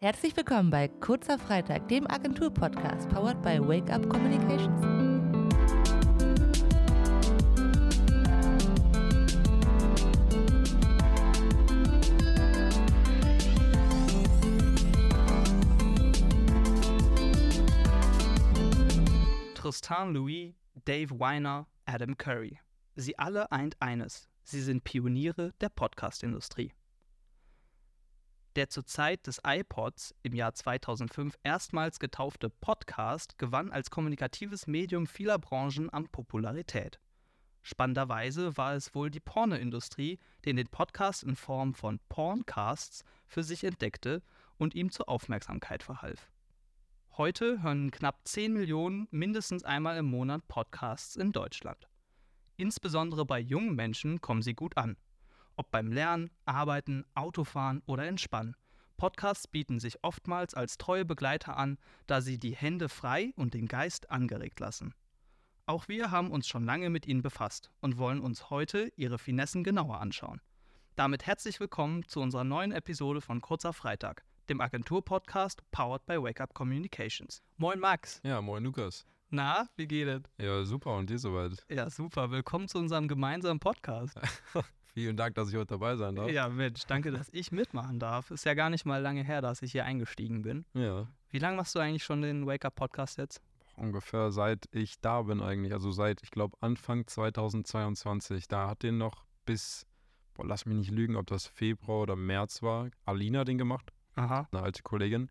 Herzlich willkommen bei Kurzer Freitag, dem Agentur-Podcast, powered by Wake Up Communications. Tristan Louis, Dave Weiner, Adam Curry. Sie alle eint eines. Sie sind Pioniere der Podcast-Industrie. Der zur Zeit des iPods im Jahr 2005 erstmals getaufte Podcast gewann als kommunikatives Medium vieler Branchen an Popularität. Spannenderweise war es wohl die Pornoindustrie, die den Podcast in Form von Porncasts für sich entdeckte und ihm zur Aufmerksamkeit verhalf. Heute hören knapp 10 Millionen mindestens einmal im Monat Podcasts in Deutschland. Insbesondere bei jungen Menschen kommen sie gut an. Ob beim Lernen, Arbeiten, Autofahren oder Entspannen. Podcasts bieten sich oftmals als treue Begleiter an, da sie die Hände frei und den Geist angeregt lassen. Auch wir haben uns schon lange mit ihnen befasst und wollen uns heute ihre Finessen genauer anschauen. Damit herzlich willkommen zu unserer neuen Episode von Kurzer Freitag, dem Agentur-Podcast powered by Wake Up Communications. Moin Max. Ja, moin Lukas. Na, wie geht es? Ja, super und dir soweit? Ja, super. Willkommen zu unserem gemeinsamen Podcast. Vielen Dank, dass ich heute dabei sein darf. Ja, Mensch, danke, dass ich mitmachen darf. Ist ja gar nicht mal lange her, dass ich hier eingestiegen bin. Ja. Wie lange machst du eigentlich schon den Wake Up Podcast jetzt? Ungefähr seit ich da bin eigentlich, also seit, ich glaube, Anfang 2022. Da hat den noch bis, boah, lass mich nicht lügen, ob das Februar oder März war, Alina den gemacht, Aha. eine alte Kollegin.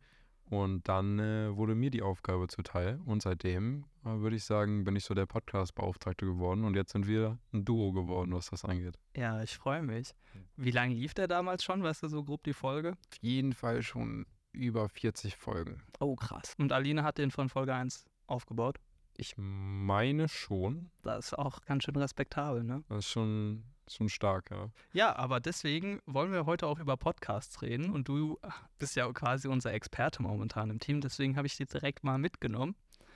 Und dann äh, wurde mir die Aufgabe zuteil. Und seitdem, äh, würde ich sagen, bin ich so der Podcast-Beauftragte geworden. Und jetzt sind wir ein Duo geworden, was das angeht. Ja, ich freue mich. Wie lange lief der damals schon? Weißt du so grob die Folge? Auf jeden Fall schon über 40 Folgen. Oh, krass. Und Aline hat den von Folge 1 aufgebaut. Ich meine schon. Das ist auch ganz schön respektabel, ne? Das ist schon, schon stark, ja. Ja, aber deswegen wollen wir heute auch über Podcasts reden und du bist ja quasi unser Experte momentan im Team, deswegen habe ich dich direkt mal mitgenommen.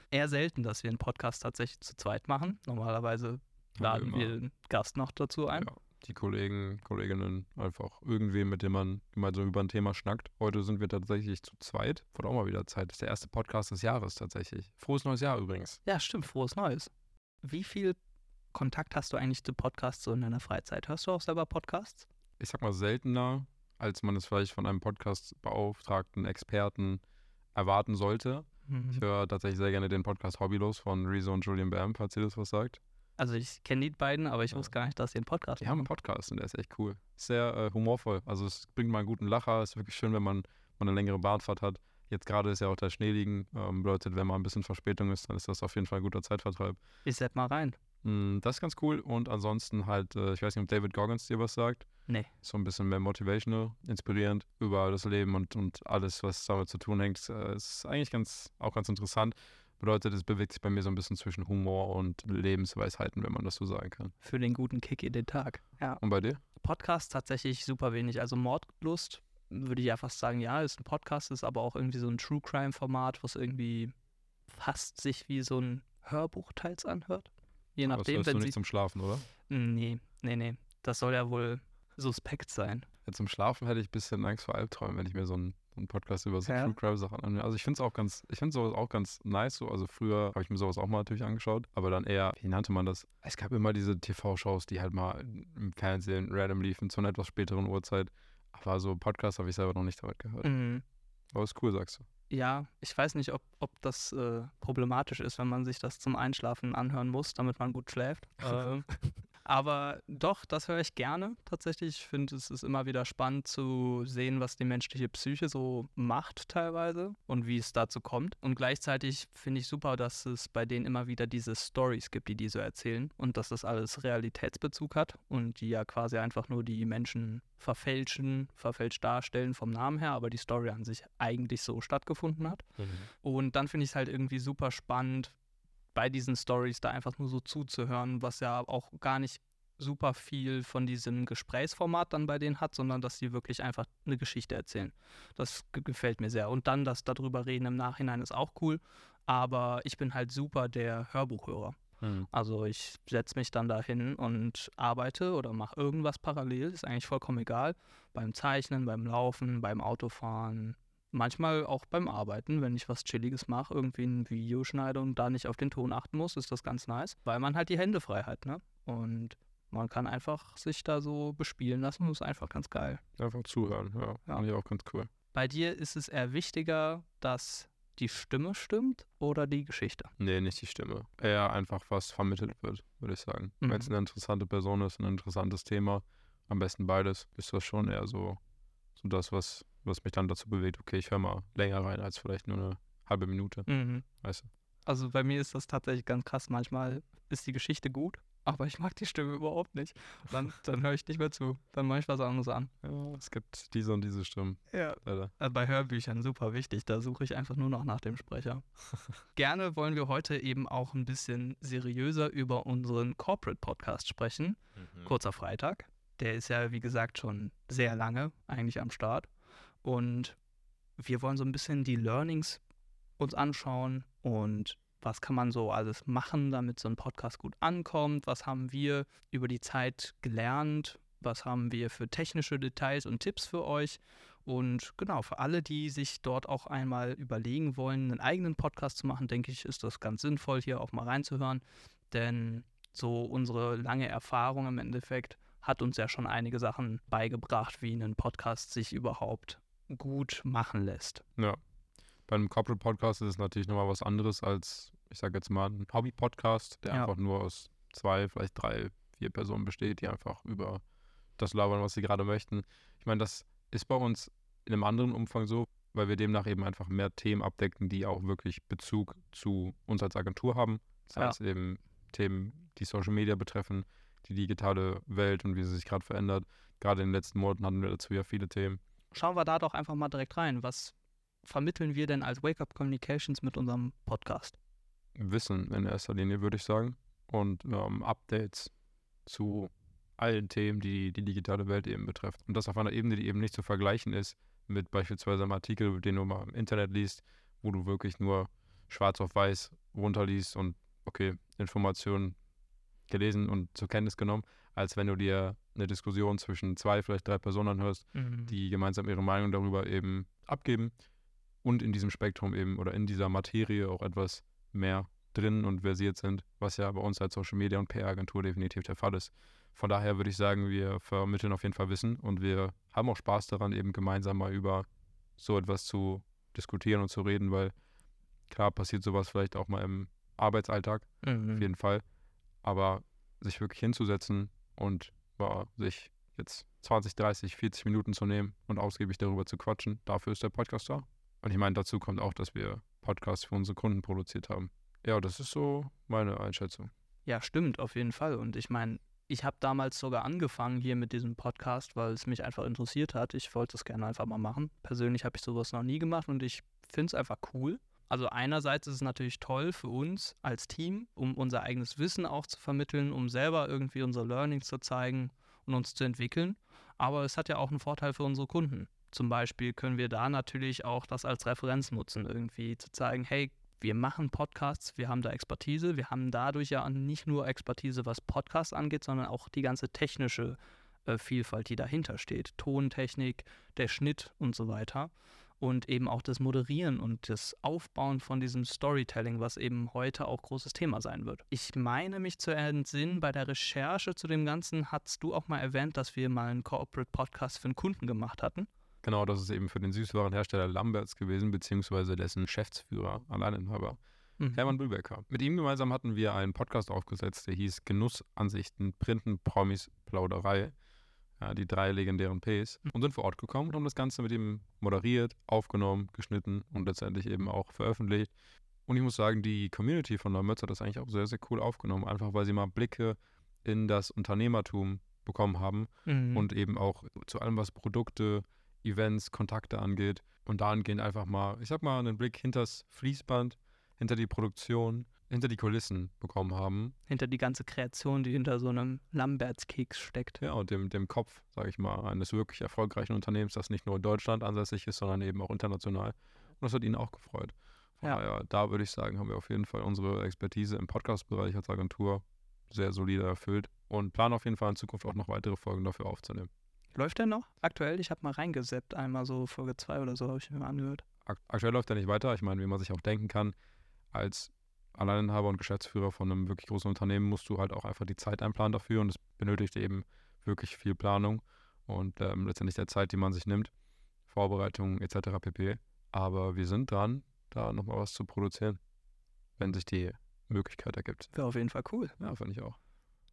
Eher selten, dass wir einen Podcast tatsächlich zu zweit machen. Normalerweise laden immer. wir einen Gast noch dazu ein. ja. Die Kollegen, Kolleginnen, einfach irgendwem, mit dem man gemeinsam über ein Thema schnackt. Heute sind wir tatsächlich zu zweit. Wurde auch mal wieder Zeit. Das ist der erste Podcast des Jahres tatsächlich. Frohes neues Jahr übrigens. Ja, stimmt, frohes Neues. Wie viel Kontakt hast du eigentlich zu Podcasts so in deiner Freizeit? Hörst du auch selber Podcasts? Ich sag mal seltener, als man es vielleicht von einem Podcast-Beauftragten, Experten erwarten sollte. Mhm. Ich höre tatsächlich sehr gerne den Podcast Hobbylos von Rezo und Julian Bam, falls ihr das was sagt. Also ich kenne die beiden, aber ich Ja. wusste gar nicht, dass sie einen Podcast Die haben einen Podcast und der ist echt cool. Sehr äh, humorvoll. Also es bringt mal einen guten Lacher. Es ist wirklich schön, wenn man, man eine längere Bahnfahrt hat. Jetzt gerade ist ja auch der Schnee liegen. Ähm, bedeutet, wenn mal ein bisschen Verspätung ist, dann ist das auf jeden Fall ein guter Zeitvertreib. Ich setz mal rein. Mm, das ist ganz cool. Und ansonsten halt, äh, ich weiß nicht, ob David Goggins dir was sagt. Nee. So ein bisschen mehr motivational, inspirierend über das Leben und, und alles, was damit zu tun hängt. Äh, ist eigentlich ganz, auch ganz interessant. Bedeutet, es bewegt sich bei mir so ein bisschen zwischen Humor und Lebensweisheiten, wenn man das so sagen kann. Für den guten Kick in den Tag. Ja. Und bei dir? Podcasts tatsächlich super wenig. Also Mordlust würde ich ja fast sagen, ja, ist ein Podcast, ist aber auch irgendwie so ein True Crime-Format, was irgendwie fast sich wie so ein Hörbuch teils anhört. Je Aber das nachdem, hörst du wenn nicht sie. zum Schlafen, oder? Nee, nee, nee. Das soll ja wohl suspekt sein. Ja, zum Schlafen hätte ich ein bisschen Angst vor Albträumen, wenn ich mir so einen, einen Podcast über so Ja. True Crime Sachen anhöre. Also ich finde es auch ganz, ich finde sowas auch ganz nice. So. Also früher habe ich mir sowas auch mal natürlich angeschaut, aber dann eher, wie nannte man das? Es gab immer diese TV-Shows, die halt mal im Fernsehen random liefen zu einer etwas späteren Uhrzeit. Aber so Podcast habe ich selber noch nicht damit gehört. Mhm. Aber ist cool, sagst du. Ja, ich weiß nicht, ob, ob das äh, problematisch ist, wenn man sich das zum Einschlafen anhören muss, damit man gut schläft. ähm, aber doch, das höre ich gerne tatsächlich. Ich finde, es ist immer wieder spannend zu sehen, was die menschliche Psyche so macht teilweise und wie es dazu kommt. Und gleichzeitig finde ich super, dass es bei denen immer wieder diese Stories gibt, die die so erzählen und dass das alles Realitätsbezug hat und die ja quasi einfach nur die Menschen verfälschen, verfälscht darstellen vom Namen her, aber die Story an sich eigentlich so stattgefunden hat. Und dann finde ich es halt irgendwie super spannend, bei diesen Stories da einfach nur so zuzuhören, was ja auch gar nicht super viel von diesem Gesprächsformat dann bei denen hat, sondern dass sie wirklich einfach eine Geschichte erzählen. Das ge- gefällt mir sehr. Und dann das darüber reden im Nachhinein ist auch cool, aber ich bin halt super der Hörbuchhörer. Mhm. Also ich setze mich dann dahin und arbeite oder mache irgendwas parallel, ist eigentlich vollkommen egal. Beim Zeichnen, beim Laufen, beim Autofahren, manchmal auch beim Arbeiten, wenn ich was Chilliges mache, irgendwie ein Video schneide und da nicht auf den Ton achten muss, ist das ganz nice, weil man halt die Hände frei hat, ne? Und man kann einfach sich da so bespielen lassen und ist einfach ganz geil. Einfach zuhören, ja. Ja. Fand ich auch ganz cool. Bei dir ist es eher wichtiger, dass die Stimme stimmt oder die Geschichte? Nee, nicht die Stimme. Eher einfach, was vermittelt wird, würde ich sagen. Mhm. Wenn es eine interessante Person ist, ein interessantes Thema, am besten beides, ist das schon eher so, so das, was, was mich dann dazu bewegt, okay, ich höre mal länger rein als vielleicht nur eine halbe Minute, Mhm. weißt du. Also bei mir ist das tatsächlich ganz krass. Manchmal ist die Geschichte gut, aber ich mag die Stimme überhaupt nicht. Dann, dann höre ich nicht mehr zu. Dann mache ich was anderes an. Ja, es gibt diese und diese Stimmen, Ja. leider. Also bei Hörbüchern super wichtig. Da suche ich einfach nur noch nach dem Sprecher. Gerne wollen wir heute eben auch ein bisschen seriöser über unseren Corporate Podcast sprechen. Kurzer Freitag. Der ist ja, wie gesagt, schon sehr lange eigentlich am Start. Und wir wollen so ein bisschen die Learnings uns anschauen und was kann man so alles machen, damit so ein Podcast gut ankommt. Was haben wir über die Zeit gelernt? Was haben wir für technische Details und Tipps für euch? Und genau, für alle, die sich dort auch einmal überlegen wollen, einen eigenen Podcast zu machen, denke ich, ist das ganz sinnvoll, hier auch mal reinzuhören. Denn so unsere lange Erfahrung im Endeffekt hat uns ja schon einige Sachen beigebracht, wie ein Podcast sich überhaupt gut machen lässt. Ja. Bei einem Corporate Podcast ist es natürlich nochmal was anderes als, ich sage jetzt mal, ein Hobby-Podcast, der Ja. einfach nur aus zwei, vielleicht drei, vier Personen besteht, die einfach über das labern, was sie gerade möchten. Ich meine, das ist bei uns in einem anderen Umfang so, weil wir demnach eben einfach mehr Themen abdecken, die auch wirklich Bezug zu uns als Agentur haben. Das Ja. heißt eben Themen, die Social Media betreffen, die digitale Welt und wie sie sich gerade verändert. Gerade in den letzten Monaten hatten wir dazu ja viele Themen. Schauen wir da doch einfach mal direkt rein. Was vermitteln wir denn als Wake Up Communications mit unserem Podcast? Wissen in erster Linie, würde ich sagen. Und ähm, Updates zu allen Themen, die die digitale Welt eben betrifft. Und das auf einer Ebene, die eben nicht zu vergleichen ist mit beispielsweise einem Artikel, den du mal im Internet liest, wo du wirklich nur schwarz auf weiß runterliest und okay, Informationen gelesen und zur Kenntnis genommen, als wenn du dir eine Diskussion zwischen zwei, vielleicht drei Personen anhörst, die gemeinsam ihre Meinung darüber eben abgeben und in diesem Spektrum eben oder in dieser Materie auch etwas mehr drin und versiert sind, was ja bei uns als Social Media und PR-Agentur definitiv der Fall ist. Von daher würde ich sagen, wir vermitteln auf jeden Fall Wissen und wir haben auch Spaß daran, eben gemeinsam mal über so etwas zu diskutieren und zu reden, weil klar passiert sowas vielleicht auch mal im Arbeitsalltag, Mhm. auf jeden Fall, aber sich wirklich hinzusetzen und mal sich jetzt 20, 30, 40 Minuten zu nehmen und ausgiebig darüber zu quatschen, dafür ist der Podcast da. Und ich meine, dazu kommt auch, dass wir Podcasts für unsere Kunden produziert haben. Ja, das ist so meine Einschätzung. Ja, stimmt, auf jeden Fall. Und ich meine, ich habe damals sogar angefangen hier mit diesem Podcast, weil es mich einfach interessiert hat. Ich wollte es gerne einfach mal machen. Persönlich habe ich sowas noch nie gemacht und ich finde es einfach cool. Also einerseits ist es natürlich toll für uns als Team, um unser eigenes Wissen auch zu vermitteln, um selber irgendwie unsere Learnings zu zeigen und uns zu entwickeln. Aber es hat ja auch einen Vorteil für unsere Kunden. Zum Beispiel können wir da natürlich auch das als Referenz nutzen, irgendwie zu zeigen, hey, wir machen Podcasts, wir haben da Expertise, wir haben dadurch ja nicht nur Expertise, was Podcasts angeht, sondern auch die ganze technische äh, Vielfalt, die dahinter steht. Tontechnik, der Schnitt und so weiter. Und eben auch das Moderieren und das Aufbauen von diesem Storytelling, was eben heute auch großes Thema sein wird. Ich meine mich zu entsinnen, bei der Recherche zu dem Ganzen hast du auch mal erwähnt, dass wir mal einen Corporate Podcast für einen Kunden gemacht hatten. Genau, das ist eben für den Süßwarenhersteller Lamberts gewesen, beziehungsweise dessen Geschäftsführer, Alleininhaber, Mhm. Hermann Bühlbecker. Mit ihm gemeinsam hatten wir einen Podcast aufgesetzt, der hieß Genussansichten, Printen, Promis, Plauderei. Ja, die drei legendären Ps. Und sind vor Ort gekommen und haben das Ganze mit ihm moderiert, aufgenommen, geschnitten und letztendlich eben auch veröffentlicht. Und ich muss sagen, die Community von Lamberts hat das eigentlich auch sehr, sehr cool aufgenommen, einfach weil sie mal Blicke in das Unternehmertum bekommen haben Mhm. und eben auch zu allem, was Produkte, Events, Kontakte angeht. Und dahingehend einfach mal, ich sag mal, einen Blick hinters Fließband, hinter die Produktion, hinter die Kulissen bekommen haben. hinter die ganze Kreation, die hinter so einem Lambertskeks steckt. Ja, und dem, dem Kopf, sage ich mal, eines wirklich erfolgreichen Unternehmens, das nicht nur in Deutschland ansässig ist, sondern eben auch international. Und das hat ihn auch gefreut. Von Ja. daher, da würde ich sagen, haben wir auf jeden Fall unsere Expertise im Podcast-Bereich als Agentur sehr solide erfüllt und planen auf jeden Fall in Zukunft auch noch weitere Folgen dafür aufzunehmen. Läuft der noch aktuell? Ich habe mal reingeseppt, einmal so Folge 2 oder so, habe ich mir mal angehört. Ak aktuell läuft er nicht weiter. Ich meine, wie man sich auch denken kann, als Alleininhaber und Geschäftsführer von einem wirklich großen Unternehmen musst du halt auch einfach die Zeit einplanen dafür und es benötigt eben wirklich viel Planung und ähm, letztendlich der Zeit, die man sich nimmt, Vorbereitung etc. pp. Aber wir sind dran, da nochmal was zu produzieren, wenn sich die Möglichkeit ergibt. Wäre auf jeden Fall cool. Ja, finde ich auch.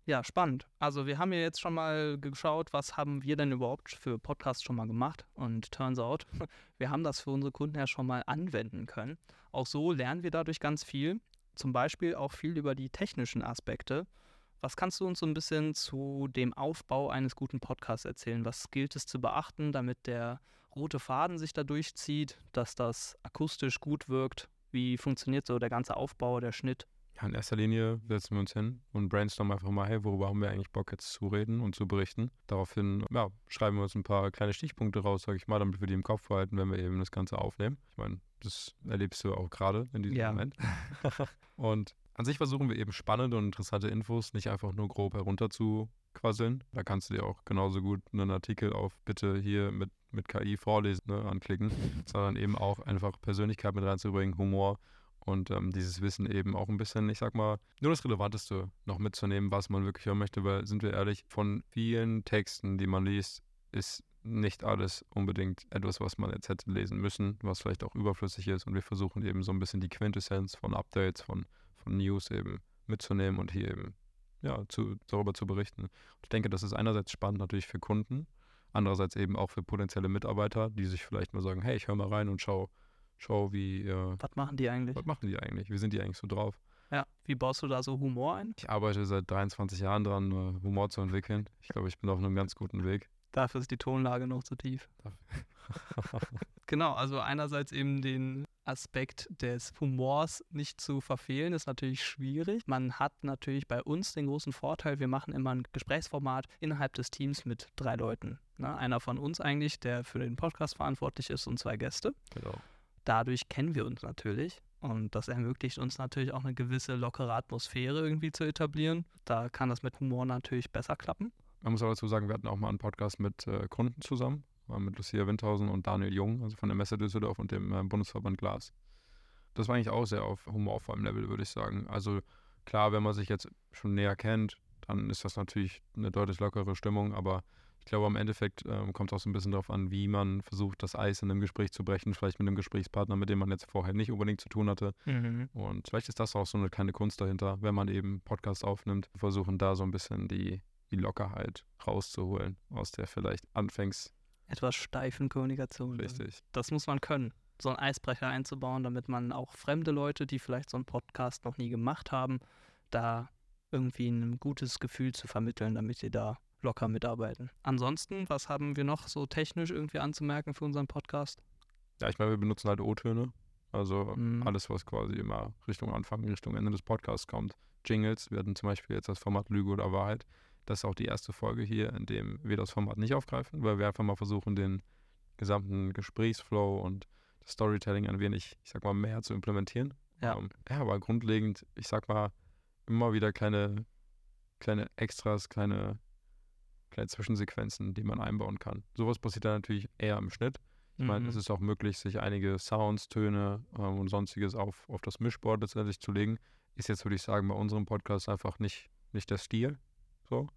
Ja, spannend. Also wir haben ja jetzt schon mal geschaut, was haben wir denn überhaupt für Podcasts schon mal gemacht. Und turns out, wir haben das für unsere Kunden ja schon mal anwenden können. Auch so lernen wir dadurch ganz viel. Zum Beispiel auch viel über die technischen Aspekte. Was kannst du uns so ein bisschen zu dem Aufbau eines guten Podcasts erzählen? Was gilt es zu beachten, damit der rote Faden sich da durchzieht, dass das akustisch gut wirkt? Wie funktioniert so der ganze Aufbau, der Schnitt? Ja, in erster Linie setzen wir uns hin und brainstormen einfach mal, hey, worüber haben wir eigentlich Bock jetzt zu reden und zu berichten. Daraufhin ja, schreiben wir uns ein paar kleine Stichpunkte raus, sage ich mal, damit wir die im Kopf behalten, wenn wir eben das Ganze aufnehmen. Ich meine, das erlebst du auch gerade in diesem Ja. Moment. und an sich versuchen wir eben spannende und interessante Infos nicht einfach nur grob herunter zu quasseln. Da kannst du dir auch genauso gut einen Artikel auf bitte hier mit, mit KI vorlesen ne, anklicken, sondern eben auch einfach Persönlichkeit mit reinzubringen, Humor und ähm, dieses Wissen eben auch ein bisschen, ich sag mal, nur das Relevanteste noch mitzunehmen, was man wirklich hören möchte, weil, sind wir ehrlich, von vielen Texten, die man liest, ist nicht alles unbedingt etwas, was man jetzt hätte lesen müssen, was vielleicht auch überflüssig ist und wir versuchen eben so ein bisschen die Quintessenz von Updates, von, von News eben mitzunehmen und hier eben ja, zu, darüber zu berichten. Und ich denke, das ist einerseits spannend natürlich für Kunden, andererseits eben auch für potenzielle Mitarbeiter, die sich vielleicht mal sagen, hey, ich höre mal rein und schau, schau wie, äh, Was machen die eigentlich? was machen die eigentlich? Wie sind die eigentlich so drauf? Ja, wie baust du da so Humor ein? Ich arbeite seit 23 Jahren dran, äh, Humor zu entwickeln. Ich glaube, ich bin auf einem ganz guten Weg. Dafür ist die Tonlage noch zu tief. Genau, also einerseits eben den Aspekt des Humors nicht zu verfehlen, ist natürlich schwierig. Man hat natürlich bei uns den großen Vorteil, wir machen immer ein Gesprächsformat innerhalb des Teams mit drei Leuten. Ne? Einer von uns eigentlich, der für den Podcast verantwortlich ist und zwei Gäste. Genau. Dadurch kennen wir uns natürlich und das ermöglicht uns natürlich auch eine gewisse lockere Atmosphäre irgendwie zu etablieren. Da kann das mit Humor natürlich besser klappen. Man muss aber dazu sagen, wir hatten auch mal einen Podcast mit äh, Kunden zusammen, mit Lucia Windhausen und Daniel Jung, also von der Messe Düsseldorf und dem äh, Bundesverband Glas. Das war eigentlich auch sehr auf humorvollem Level, würde ich sagen. Also klar, wenn man sich jetzt schon näher kennt, dann ist das natürlich eine deutlich lockere Stimmung, aber ich glaube, am Endeffekt ähm, kommt es auch so ein bisschen darauf an, wie man versucht, das Eis in einem Gespräch zu brechen, vielleicht mit einem Gesprächspartner, mit dem man jetzt vorher nicht unbedingt zu tun hatte. Und vielleicht ist das auch so eine kleine Kunst dahinter, wenn man eben Podcasts aufnimmt, versuchen da so ein bisschen die, die Lockerheit rauszuholen aus der vielleicht anfängs Etwas steifen Kommunikation. richtig. Das muss man können, so einen Eisbrecher einzubauen, damit man auch fremde Leute, die vielleicht so einen Podcast noch nie gemacht haben, da irgendwie ein gutes Gefühl zu vermitteln, damit sie da locker mitarbeiten. Ansonsten, was haben wir noch so technisch irgendwie anzumerken für unseren Podcast? Ja, ich meine, wir benutzen halt O-Töne. Also Mhm. alles, was quasi immer Richtung Anfang, Richtung Ende des Podcasts kommt. Jingles, wir hatten zum Beispiel jetzt das Format Lüge oder Wahrheit. Das ist auch die erste Folge hier, in dem wir das Format nicht aufgreifen, weil wir einfach mal versuchen, den gesamten Gesprächsflow und das Storytelling ein wenig, ich sag mal, mehr zu implementieren. Ja. Ähm, ja, aber grundlegend, ich sag mal, immer wieder kleine, kleine Extras, kleine, kleine Zwischensequenzen, die man einbauen kann. Sowas passiert dann natürlich eher im Schnitt. Ich meine, Mhm. es ist auch möglich, sich einige Sounds, Töne ähm, und sonstiges auf, auf das Mischboard letztendlich zu legen. Ist jetzt, würde ich sagen, bei unserem Podcast einfach nicht, nicht der Stil. So.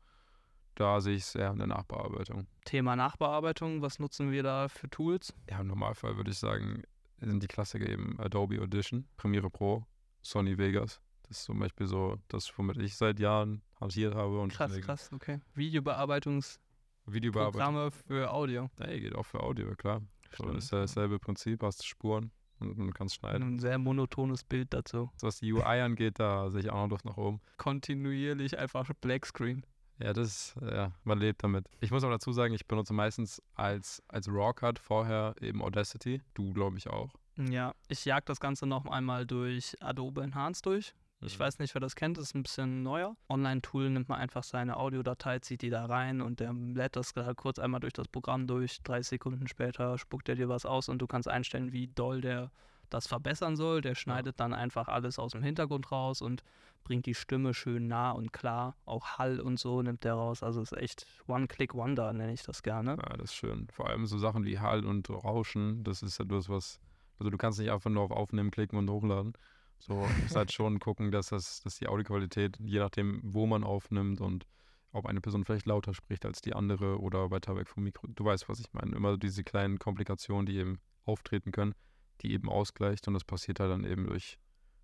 Da sehe ich es eher in der Nachbearbeitung. Thema Nachbearbeitung, was nutzen wir da für Tools? Ja, im Normalfall würde ich sagen, sind die Klassiker eben Adobe Audition, Premiere Pro, Sony Vegas. Das ist zum Beispiel so das, womit ich seit Jahren hantiert habe. Und Krass, krass, okay. Videobearbeitungsprogramme Videobearbeitung. für Audio. Nee, geht auch für Audio, klar. So, Stimmt, ist ja dasselbe Prinzip, hast Spuren und man kann schneiden. Ein sehr monotones Bild dazu. Was die UI angeht, da sehe ich auch noch Luft nach oben. Kontinuierlich einfach Blackscreen. Ja, das, ja, man lebt damit. Ich muss auch dazu sagen, ich benutze meistens als, als Raw-Cut vorher eben Audacity. Du, glaube ich, auch. Ja, ich jag das Ganze noch einmal durch Adobe Enhance durch. Ich Mhm. weiß nicht, wer das kennt, das ist ein bisschen neuer. Online-Tool nimmt man einfach seine Audiodatei, zieht die da rein und der lädt das gerade kurz einmal durch das Programm durch. Drei Sekunden später spuckt er dir was aus und du kannst einstellen, wie doll der das verbessern soll. Der schneidet dann einfach alles aus dem Hintergrund raus und bringt die Stimme schön nah und klar. Auch Hall und so nimmt der raus. Also ist echt One-Click-Wonder, nenne ich das gerne. Ja, das ist schön. Vor allem so Sachen wie Hall und Rauschen, das ist etwas, was. Also du kannst nicht einfach nur auf Aufnehmen klicken und hochladen. So, ist halt schon gucken, dass das, dass die Audioqualität, je nachdem, wo man aufnimmt und ob eine Person vielleicht lauter spricht als die andere oder weiter weg vom Mikro. Du weißt, was ich meine. Immer diese kleinen Komplikationen, die eben auftreten können, die eben ausgleicht und das passiert halt dann eben durch,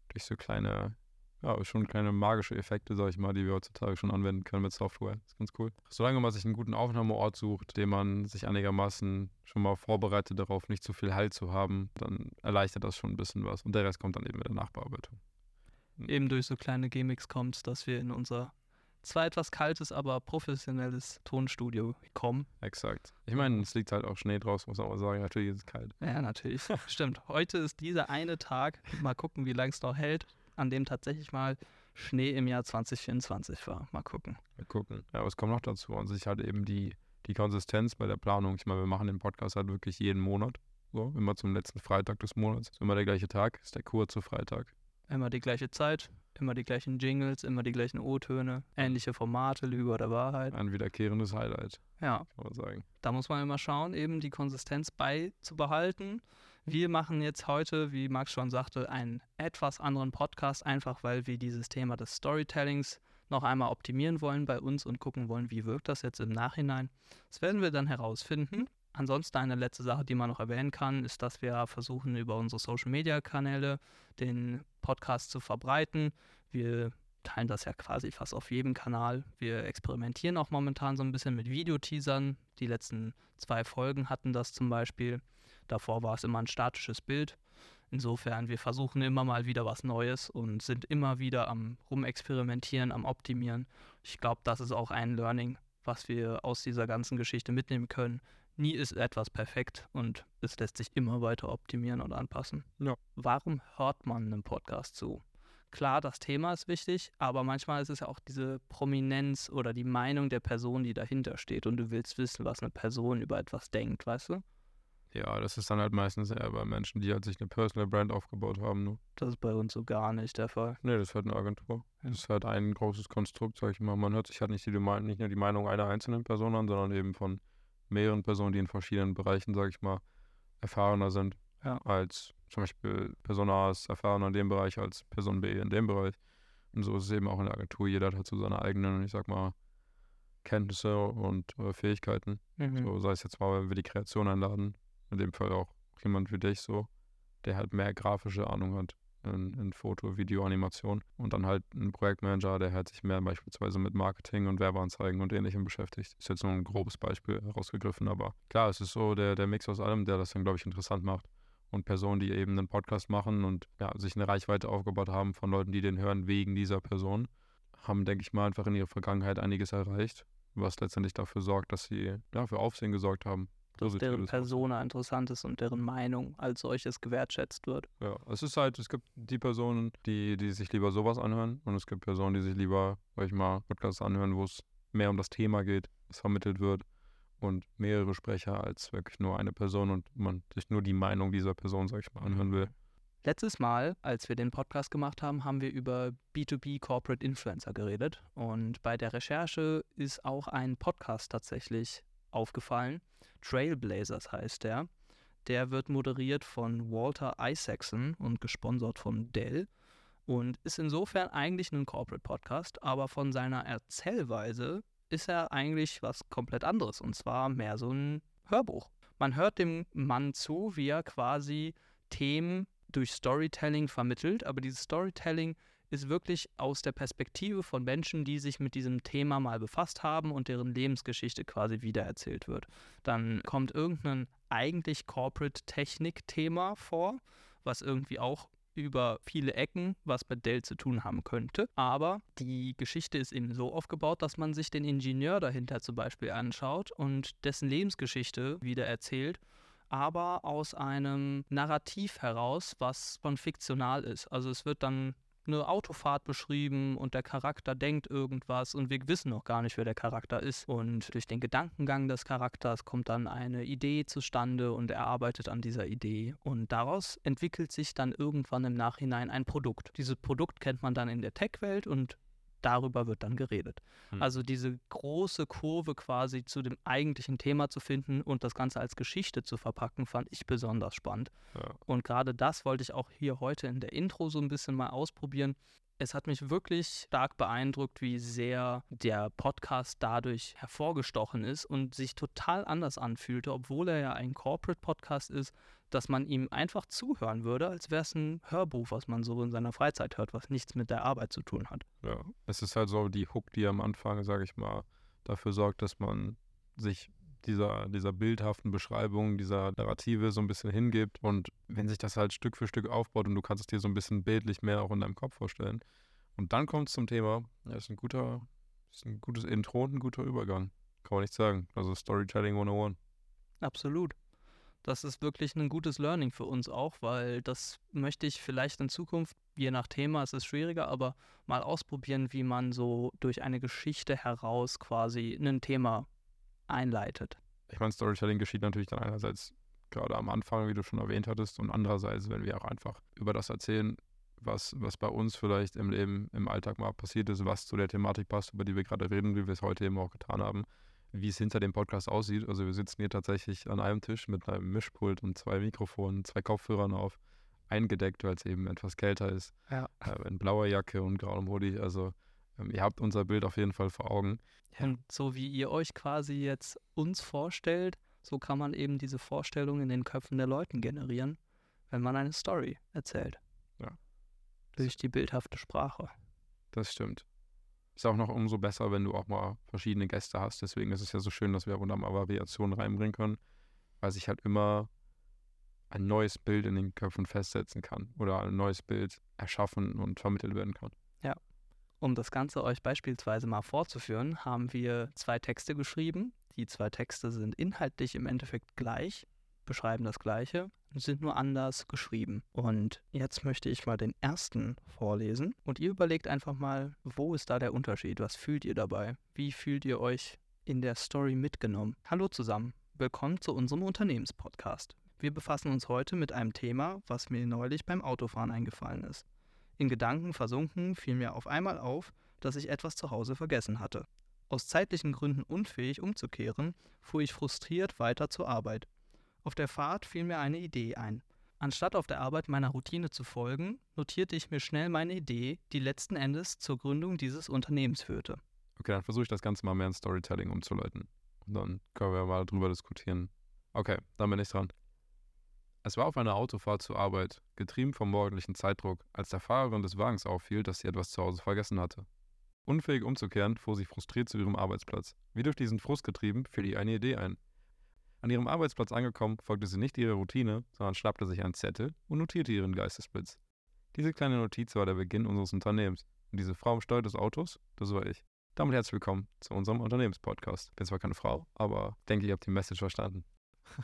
durch so kleine ja, schon kleine magische Effekte, sag ich mal, die wir heutzutage schon anwenden können mit Software. Das ist ganz cool. Solange man sich einen guten Aufnahmeort sucht, den man sich einigermaßen schon mal vorbereitet darauf, nicht zu viel Halt zu haben, dann erleichtert das schon ein bisschen was. Und der Rest kommt dann eben mit der Nachbearbeitung. Eben durch so kleine Gimmicks kommt dass wir in unser zwar etwas kaltes, aber professionelles Tonstudio kommen. Exakt. Ich meine, es liegt halt auch Schnee draus, muss man mal sagen. Natürlich ist es kalt. Ja, natürlich. Stimmt. Heute ist dieser eine Tag. Mal gucken, wie lange es noch hält an dem tatsächlich mal Schnee im Jahr 2024 war. Mal gucken. Mal gucken. Ja, was kommt noch dazu? Und sich halt eben die, die Konsistenz bei der Planung. Ich meine, wir machen den Podcast halt wirklich jeden Monat. So, immer zum letzten Freitag des Monats. Ist immer der gleiche Tag, ist der kurze Freitag. Immer die gleiche Zeit, immer die gleichen Jingles, immer die gleichen O-Töne, ähnliche Formate, Lüge oder Wahrheit. Ein wiederkehrendes Highlight. Ja. Kann man sagen. Da muss man immer schauen, eben die Konsistenz beizubehalten. Wir machen jetzt heute, wie Max schon sagte, einen etwas anderen Podcast, einfach weil wir dieses Thema des Storytellings noch einmal optimieren wollen bei uns und gucken wollen, wie wirkt das jetzt im Nachhinein. Das werden wir dann herausfinden. Ansonsten eine letzte Sache, die man noch erwähnen kann, ist, dass wir versuchen, über unsere Social-Media-Kanäle den Podcast zu verbreiten. Wir teilen das ja quasi fast auf jedem Kanal. Wir experimentieren auch momentan so ein bisschen mit Videoteasern. Die letzten zwei Folgen hatten das zum Beispiel. Davor war es immer ein statisches Bild. Insofern, wir versuchen immer mal wieder was Neues und sind immer wieder am Rumexperimentieren, am Optimieren. Ich glaube, das ist auch ein Learning, was wir aus dieser ganzen Geschichte mitnehmen können. Nie ist etwas perfekt und es lässt sich immer weiter optimieren und anpassen. Ja. Warum hört man einem Podcast zu? Klar, das Thema ist wichtig, aber manchmal ist es ja auch diese Prominenz oder die Meinung der Person, die dahinter steht und du willst wissen, was eine Person über etwas denkt, weißt du? Ja, das ist dann halt meistens eher bei Menschen, die halt sich eine Personal Brand aufgebaut haben. Ne? Das ist bei uns so gar nicht der Fall. Nee, das ist halt eine Agentur. Das ist halt ein großes Konstrukt, sag ich mal. Man hört sich halt nicht, die, nicht nur die Meinung einer einzelnen Person an, sondern eben von mehreren Personen, die in verschiedenen Bereichen, sag ich mal, erfahrener sind. Ja. Als zum Beispiel Person A ist erfahrener in dem Bereich als Person B in dem Bereich. Und so ist es eben auch in der Agentur. Jeder hat halt so seine eigenen, ich sag mal, Kenntnisse und äh, Fähigkeiten. Mhm. So sei es jetzt mal, wenn wir die Kreation einladen, in dem Fall auch jemand wie dich so, der halt mehr grafische Ahnung hat in, in Foto, Video, Animation und dann halt ein Projektmanager, der halt sich mehr beispielsweise mit Marketing und Werbeanzeigen und ähnlichem beschäftigt. Ist jetzt nur ein grobes Beispiel herausgegriffen, aber klar, es ist so der, der Mix aus allem, der das dann, glaube ich, interessant macht. Und Personen, die eben einen Podcast machen und ja, sich eine Reichweite aufgebaut haben von Leuten, die den hören wegen dieser Person, haben, denke ich mal, einfach in ihrer Vergangenheit einiges erreicht, was letztendlich dafür sorgt, dass sie ja, für Aufsehen gesorgt haben dass deren Persona interessant ist und deren Meinung als solches gewertschätzt wird. Ja, es ist halt, es gibt die Personen, die, die sich lieber sowas anhören und es gibt Personen, die sich lieber, sag ich mal, Podcasts anhören, wo es mehr um das Thema geht, es vermittelt wird und mehrere Sprecher als wirklich nur eine Person und man sich nur die Meinung dieser Person, sag ich mal, anhören will. Letztes Mal, als wir den Podcast gemacht haben, haben wir über B2B Corporate Influencer geredet. Und bei der Recherche ist auch ein Podcast tatsächlich aufgefallen. Trailblazers heißt der. Der wird moderiert von Walter Isaacson und gesponsert von Dell und ist insofern eigentlich ein Corporate Podcast, aber von seiner Erzählweise ist er eigentlich was komplett anderes und zwar mehr so ein Hörbuch. Man hört dem Mann zu, wie er quasi Themen durch Storytelling vermittelt, aber dieses Storytelling ist wirklich aus der Perspektive von Menschen, die sich mit diesem Thema mal befasst haben und deren Lebensgeschichte quasi wiedererzählt wird. Dann kommt irgendein eigentlich Corporate-Technik-Thema vor, was irgendwie auch über viele Ecken was mit Dell zu tun haben könnte. Aber die Geschichte ist eben so aufgebaut, dass man sich den Ingenieur dahinter zum Beispiel anschaut und dessen Lebensgeschichte wieder erzählt aber aus einem Narrativ heraus, was von fiktional ist. Also es wird dann eine Autofahrt beschrieben und der Charakter denkt irgendwas und wir wissen noch gar nicht, wer der Charakter ist. Und durch den Gedankengang des Charakters kommt dann eine Idee zustande und er arbeitet an dieser Idee. Und daraus entwickelt sich dann irgendwann im Nachhinein ein Produkt. Dieses Produkt kennt man dann in der Tech-Welt und darüber wird dann geredet. Hm. Also diese große Kurve quasi zu dem eigentlichen Thema zu finden und das Ganze als Geschichte zu verpacken, fand ich besonders spannend. Ja. Und gerade das wollte ich auch hier heute in der Intro so ein bisschen mal ausprobieren. Es hat mich wirklich stark beeindruckt, wie sehr der Podcast dadurch hervorgestochen ist und sich total anders anfühlte, obwohl er ja ein Corporate-Podcast ist, dass man ihm einfach zuhören würde, als wäre es ein Hörbuch, was man so in seiner Freizeit hört, was nichts mit der Arbeit zu tun hat. Ja, es ist halt so die Hook, die am Anfang, sage ich mal, dafür sorgt, dass man sich dieser, dieser bildhaften Beschreibung, dieser Narrative so ein bisschen hingibt. Und wenn sich das halt Stück für Stück aufbaut und du kannst es dir so ein bisschen bildlich mehr auch in deinem Kopf vorstellen. Und dann kommt es zum Thema, ja, ist ein guter, ist ein gutes Intro und ein guter Übergang. Kann man nicht sagen. Also Storytelling 101. Absolut. Das ist wirklich ein gutes Learning für uns auch, weil das möchte ich vielleicht in Zukunft, je nach Thema, es ist schwieriger, aber mal ausprobieren, wie man so durch eine Geschichte heraus quasi ein Thema einleitet. Ich meine, Storytelling geschieht natürlich dann einerseits gerade am Anfang, wie du schon erwähnt hattest, und andererseits, wenn wir auch einfach über das erzählen, was, was bei uns vielleicht im Leben, im Alltag mal passiert ist, was zu der Thematik passt, über die wir gerade reden, wie wir es heute eben auch getan haben, wie es hinter dem Podcast aussieht. Also wir sitzen hier tatsächlich an einem Tisch mit einem Mischpult und zwei Mikrofonen, zwei Kopfhörern auf, eingedeckt, weil es eben etwas kälter ist, Ja. äh, in blauer Jacke und grauem Hoodie. Also ähm, ihr habt unser Bild auf jeden Fall vor Augen. Und so wie ihr euch quasi jetzt uns vorstellt, so kann man eben diese Vorstellung in den Köpfen der Leuten generieren, wenn man eine Story erzählt. Ja. Durch die bildhafte Sprache. Das stimmt. Ist auch noch umso besser, wenn du auch mal verschiedene Gäste hast. Deswegen ist es ja so schön, dass wir ab und an mal Variationen reinbringen können, weil sich halt immer ein neues Bild in den Köpfen festsetzen kann oder ein neues Bild erschaffen und vermittelt werden kann. Um das Ganze euch beispielsweise mal vorzuführen, haben wir zwei Texte geschrieben. Die zwei Texte sind inhaltlich im Endeffekt gleich, beschreiben das Gleiche, sind nur anders geschrieben. Und jetzt möchte ich mal den ersten vorlesen und ihr überlegt einfach mal, wo ist da der Unterschied? Was fühlt ihr dabei? Wie fühlt ihr euch in der Story mitgenommen? Hallo zusammen, willkommen zu unserem Unternehmenspodcast. Wir befassen uns heute mit einem Thema, was mir neulich beim Autofahren eingefallen ist. In Gedanken versunken fiel mir auf einmal auf, dass ich etwas zu Hause vergessen hatte. Aus zeitlichen Gründen unfähig umzukehren, fuhr ich frustriert weiter zur Arbeit. Auf der Fahrt fiel mir eine Idee ein. Anstatt auf der Arbeit meiner Routine zu folgen, notierte ich mir schnell meine Idee, die letzten Endes zur Gründung dieses Unternehmens führte. Okay, dann versuche ich das Ganze mal mehr in Storytelling umzuleiten. Und dann können wir mal drüber diskutieren. Okay, dann bin ich dran. Es war auf einer Autofahrt zur Arbeit, getrieben vom morgendlichen Zeitdruck, als der Fahrerin des Wagens auffiel, dass sie etwas zu Hause vergessen hatte. Unfähig umzukehren, fuhr sie frustriert zu ihrem Arbeitsplatz. Wie durch diesen Frust getrieben, fiel ihr eine Idee ein. An ihrem Arbeitsplatz angekommen, folgte sie nicht ihrer Routine, sondern schnappte sich einen Zettel und notierte ihren Geistesblitz. Diese kleine Notiz war der Beginn unseres Unternehmens. Und diese Frau am Steuer des Autos, das war ich. Damit herzlich willkommen zu unserem Unternehmenspodcast. Bin zwar keine Frau, aber denke, ihr habt die Message verstanden.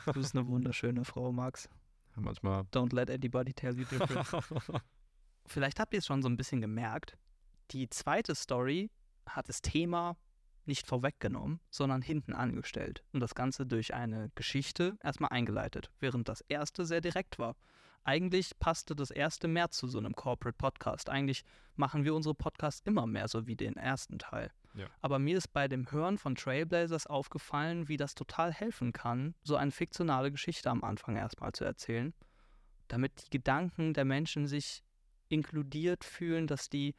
Du bist eine wunderschöne Frau, Max. Manchmal. Don't let anybody tell you different. Vielleicht habt ihr es schon so ein bisschen gemerkt. Die zweite Story hat das Thema nicht vorweggenommen, sondern hinten angestellt und das Ganze durch eine Geschichte erstmal eingeleitet, während das erste sehr direkt war. Eigentlich passte das erste mehr zu so einem Corporate Podcast. Eigentlich machen wir unsere Podcasts immer mehr so wie den ersten Teil. Ja. Aber mir ist bei dem Hören von Trailblazers aufgefallen, wie das total helfen kann, so eine fiktionale Geschichte am Anfang erstmal zu erzählen, damit die Gedanken der Menschen sich inkludiert fühlen, dass die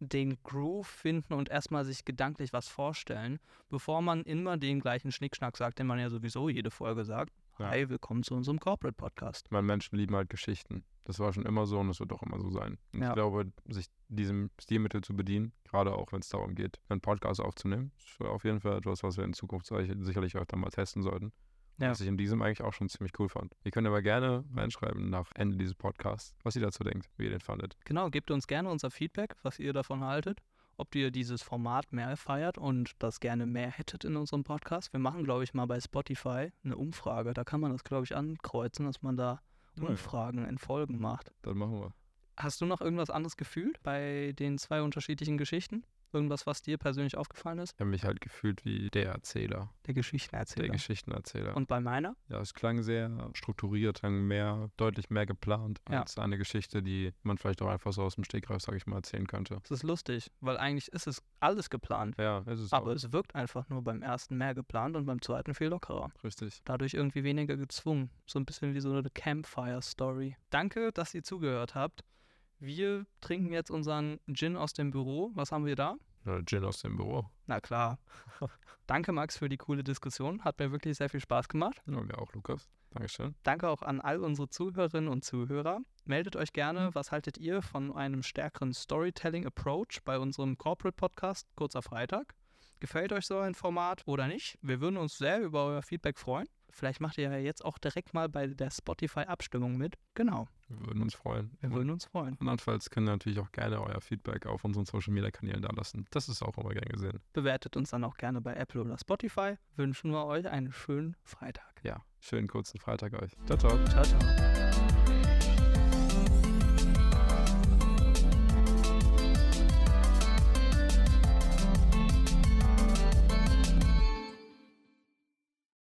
den Groove finden und erstmal sich gedanklich was vorstellen, bevor man immer den gleichen Schnickschnack sagt, den man ja sowieso jede Folge sagt. Ja. Hi, willkommen zu unserem Corporate Podcast. Meine, Menschen lieben halt Geschichten. Das war schon immer so und es wird auch immer so sein. Und Ja. ich glaube, sich diesem Stilmittel zu bedienen, gerade auch wenn es darum geht, einen Podcast aufzunehmen, ist auf jeden Fall etwas, was wir in Zukunft sicher- sicherlich öfter mal testen sollten. Ja. Was ich in diesem eigentlich auch schon ziemlich cool fand. Ihr könnt aber gerne reinschreiben nach Ende dieses Podcasts, was ihr dazu denkt, wie ihr den fandet. Genau, gebt uns gerne unser Feedback, was ihr davon haltet, ob ihr dieses Format mehr feiert und das gerne mehr hättet in unserem Podcast. Wir machen, glaube ich, mal bei Spotify eine Umfrage. Da kann man das, glaube ich, ankreuzen, dass man da ja. Umfragen in Folgen macht. Dann machen wir. Hast du noch irgendwas anderes gefühlt bei den zwei unterschiedlichen Geschichten? Irgendwas, was dir persönlich aufgefallen ist? Ich habe mich halt gefühlt wie der Erzähler, Der Geschichtenerzähler. der Geschichtenerzähler. Und bei meiner? ja, es klang sehr strukturiert, klang mehr, deutlich mehr geplant Ja. als eine Geschichte, die man vielleicht auch einfach so aus dem Stegreif, sage ich mal, erzählen könnte. Das ist lustig, weil eigentlich ist es alles geplant. Ja, es ist Aber auch es wirkt einfach nur beim ersten mehr geplant und beim zweiten viel lockerer. richtig. Dadurch irgendwie weniger gezwungen. So ein bisschen wie so eine Campfire-Story. Danke, dass ihr zugehört habt. Wir trinken jetzt unseren Gin aus dem Büro. Was haben wir da? Oder Gin aus dem Büro. Na klar. Danke, Max, für die coole Diskussion. Hat mir wirklich sehr viel Spaß gemacht. Ja, mir auch, Lukas. Dankeschön. Danke auch an all unsere Zuhörerinnen und Zuhörer. Meldet euch gerne, was haltet ihr von einem stärkeren Storytelling-Approach bei unserem Corporate-Podcast Kurzer Freitag? Gefällt euch so ein Format oder nicht? Wir würden uns sehr über euer Feedback freuen. Vielleicht macht ihr ja jetzt auch direkt mal bei der Spotify-Abstimmung mit. Genau, Wir würden uns freuen. wir würden uns freuen. Andernfalls könnt ihr natürlich auch gerne euer Feedback auf unseren Social Media Kanälen da lassen. Das ist auch immer gern gesehen. Bewertet uns dann auch gerne bei Apple oder Spotify. Wünschen wir euch einen schönen Freitag. Ja, schönen kurzen Freitag euch. Ciao, ciao. Ciao, ciao.